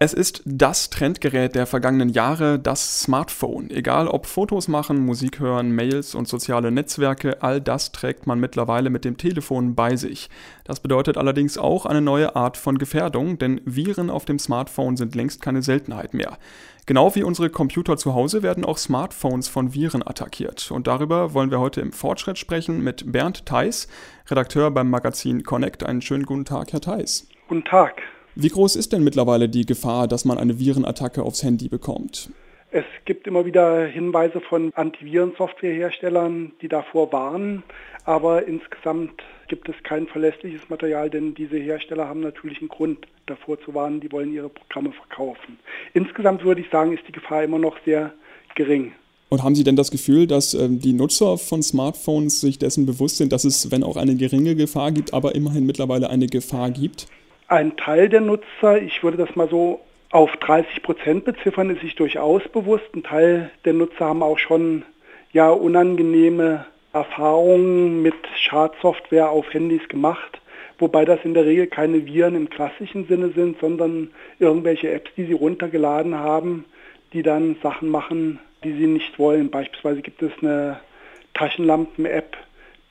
Es ist das Trendgerät der vergangenen Jahre, das Smartphone. Egal ob Fotos machen, Musik hören, Mails und soziale Netzwerke, all das trägt man mittlerweile mit dem Telefon bei sich. Das bedeutet allerdings auch eine neue Art von Gefährdung, denn Viren auf dem Smartphone sind längst keine Seltenheit mehr. Genau wie unsere Computer zu Hause werden auch Smartphones von Viren attackiert. Und darüber wollen wir heute im Fortschritt sprechen mit Bernd Theis, Redakteur beim Magazin Connect. Einen schönen guten Tag, Herr Theis. Guten Tag. Wie groß ist denn mittlerweile die Gefahr, dass man eine Virenattacke aufs Handy bekommt? Es gibt immer wieder Hinweise von Antivirensoftwareherstellern, die davor warnen, aber insgesamt gibt es kein verlässliches Material, denn diese Hersteller haben natürlich einen Grund davor zu warnen, die wollen ihre Programme verkaufen. Insgesamt würde ich sagen, ist die Gefahr immer noch sehr gering. Und haben Sie denn das Gefühl, dass ähm, die Nutzer von Smartphones sich dessen bewusst sind, dass es, wenn auch eine geringe Gefahr gibt, aber immerhin mittlerweile eine Gefahr gibt? Ein Teil der Nutzer, ich würde das mal so auf 30 Prozent beziffern, ist sich durchaus bewusst. Ein Teil der Nutzer haben auch schon ja unangenehme Erfahrungen mit Schadsoftware auf Handys gemacht, wobei das in der Regel keine Viren im klassischen Sinne sind, sondern irgendwelche Apps, die sie runtergeladen haben, die dann Sachen machen, die sie nicht wollen. Beispielsweise gibt es eine Taschenlampen-App,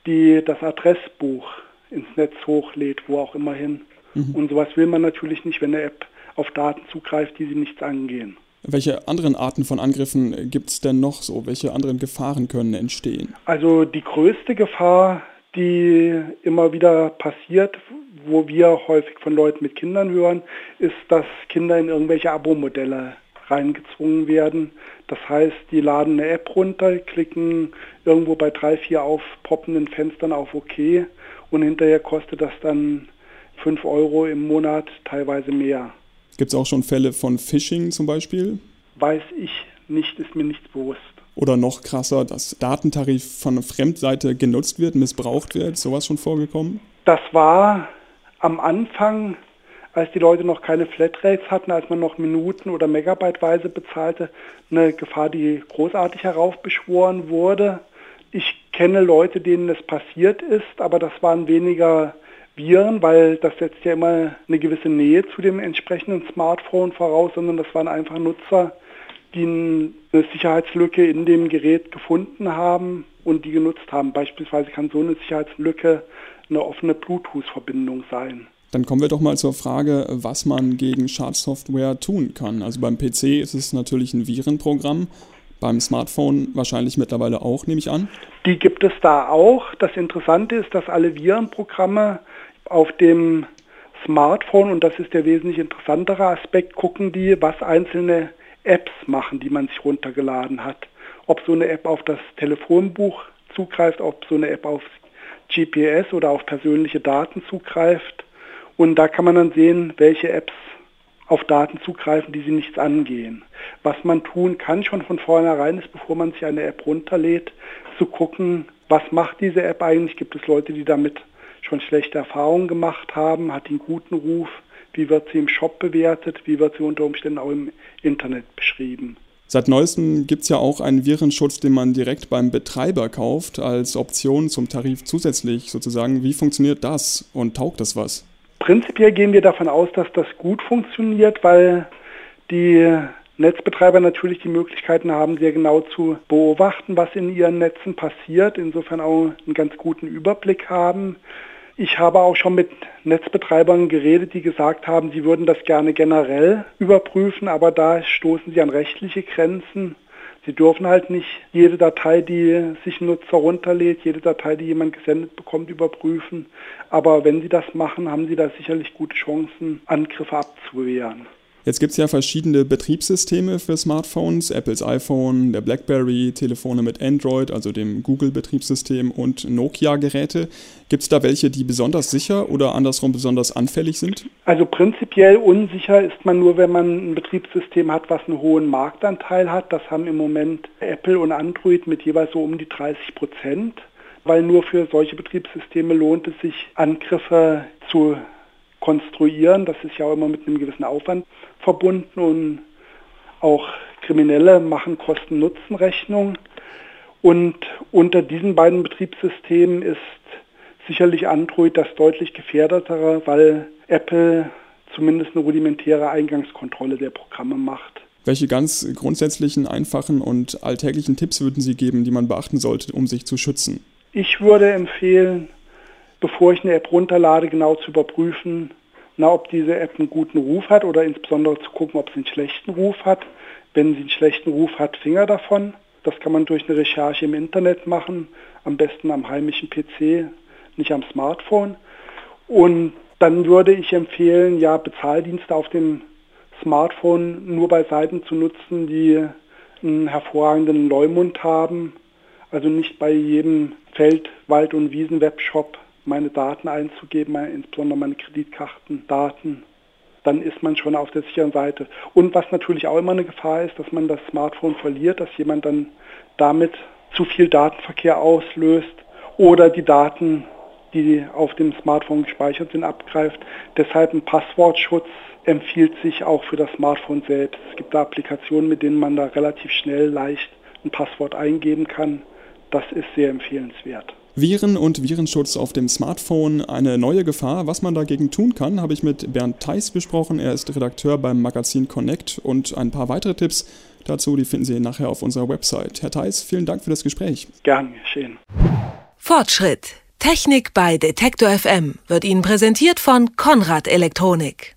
die das Adressbuch ins Netz hochlädt, wo auch immer hin. Mhm. Und sowas will man natürlich nicht, wenn eine App auf Daten zugreift, die sie nichts angehen. Welche anderen Arten von Angriffen gibt es denn noch so? Welche anderen Gefahren können entstehen? Also die größte Gefahr, die immer wieder passiert, wo wir häufig von Leuten mit Kindern hören, ist, dass Kinder in irgendwelche Abo-Modelle reingezwungen werden. Das heißt, die laden eine App runter, klicken irgendwo bei drei, vier aufpoppenden Fenstern auf OK und hinterher kostet das dann 5 Euro im Monat, teilweise mehr. Gibt es auch schon Fälle von Phishing zum Beispiel? Weiß ich nicht, ist mir nicht bewusst. Oder noch krasser, dass Datentarif von einer Fremdseite genutzt wird, missbraucht wird. Sowas schon vorgekommen? Das war am Anfang, als die Leute noch keine Flatrates hatten, als man noch Minuten- oder Megabyteweise bezahlte, eine Gefahr, die großartig heraufbeschworen wurde. Ich kenne Leute, denen es passiert ist, aber das waren weniger Viren, weil das setzt ja immer eine gewisse Nähe zu dem entsprechenden Smartphone voraus, sondern das waren einfach Nutzer, die eine Sicherheitslücke in dem Gerät gefunden haben und die genutzt haben. Beispielsweise kann so eine Sicherheitslücke eine offene Bluetooth-Verbindung sein. Dann kommen wir doch mal zur Frage, was man gegen Schadsoftware tun kann. Also beim PC ist es natürlich ein Virenprogramm, beim Smartphone wahrscheinlich mittlerweile auch, nehme ich an. Die gibt es da auch. Das Interessante ist, dass alle Virenprogramme auf dem Smartphone, und das ist der wesentlich interessantere Aspekt, gucken die, was einzelne Apps machen, die man sich runtergeladen hat. Ob so eine App auf das Telefonbuch zugreift, ob so eine App auf GPS oder auf persönliche Daten zugreift. Und da kann man dann sehen, welche Apps auf Daten zugreifen, die sie nichts angehen. Was man tun kann schon von vornherein ist, bevor man sich eine App runterlädt, zu gucken, was macht diese App eigentlich? Gibt es Leute, die damit schon schlechte Erfahrungen gemacht haben, hat den guten Ruf, wie wird sie im Shop bewertet, wie wird sie unter Umständen auch im Internet beschrieben. Seit neuestem gibt es ja auch einen Virenschutz, den man direkt beim Betreiber kauft, als Option zum Tarif zusätzlich sozusagen. Wie funktioniert das und taugt das was? Prinzipiell gehen wir davon aus, dass das gut funktioniert, weil die Netzbetreiber natürlich die Möglichkeiten haben, sehr genau zu beobachten, was in ihren Netzen passiert, insofern auch einen ganz guten Überblick haben. Ich habe auch schon mit Netzbetreibern geredet, die gesagt haben, sie würden das gerne generell überprüfen, aber da stoßen sie an rechtliche Grenzen. Sie dürfen halt nicht jede Datei, die sich ein Nutzer runterlädt, jede Datei, die jemand gesendet bekommt, überprüfen. Aber wenn sie das machen, haben sie da sicherlich gute Chancen, Angriffe abzuwehren. Jetzt gibt es ja verschiedene Betriebssysteme für Smartphones, Apples iPhone, der BlackBerry, Telefone mit Android, also dem Google-Betriebssystem und Nokia-Geräte. Gibt es da welche, die besonders sicher oder andersrum besonders anfällig sind? Also prinzipiell unsicher ist man nur, wenn man ein Betriebssystem hat, was einen hohen Marktanteil hat. Das haben im Moment Apple und Android mit jeweils so um die 30 Prozent weil nur für solche Betriebssysteme lohnt es sich, Angriffe zu konstruieren. Das ist ja auch immer mit einem gewissen Aufwand verbunden und auch Kriminelle machen Kosten-Nutzen-Rechnung. Und unter diesen beiden Betriebssystemen ist sicherlich Android das deutlich gefährdetere, weil Apple zumindest eine rudimentäre Eingangskontrolle der Programme macht. Welche ganz grundsätzlichen, einfachen und alltäglichen Tipps würden Sie geben, die man beachten sollte, um sich zu schützen? Ich würde empfehlen, bevor ich eine App runterlade, genau zu überprüfen, na, ob diese App einen guten Ruf hat oder insbesondere zu gucken, ob sie einen schlechten Ruf hat. Wenn sie einen schlechten Ruf hat, Finger davon. Das kann man durch eine Recherche im Internet machen, am besten am heimischen PC, nicht am Smartphone. Und dann würde ich empfehlen, ja, Bezahldienste auf dem Smartphone nur bei Seiten zu nutzen, die einen hervorragenden Leumund haben. Also nicht bei jedem Feld-, Wald- und Wiesen-Webshop meine Daten einzugeben, insbesondere meine Kreditkartendaten. Dann ist man schon auf der sicheren Seite. Und was natürlich auch immer eine Gefahr ist, dass man das Smartphone verliert, dass jemand dann damit zu viel Datenverkehr auslöst oder die Daten, die auf dem Smartphone gespeichert sind, abgreift. Deshalb ein Passwortschutz empfiehlt sich auch für das Smartphone selbst. Es gibt da Applikationen, mit denen man da relativ schnell leicht ein Passwort eingeben kann. Das ist sehr empfehlenswert. Viren und Virenschutz auf dem Smartphone, eine neue Gefahr. Was man dagegen tun kann, habe ich mit Bernd Theis besprochen. Er ist Redakteur beim Magazin Connect und ein paar weitere Tipps dazu, die finden Sie nachher auf unserer Website. Herr Theis, vielen Dank für das Gespräch. Gern geschehen. Fortschritt. Technik bei Detektor FM wird Ihnen präsentiert von Konrad Elektronik.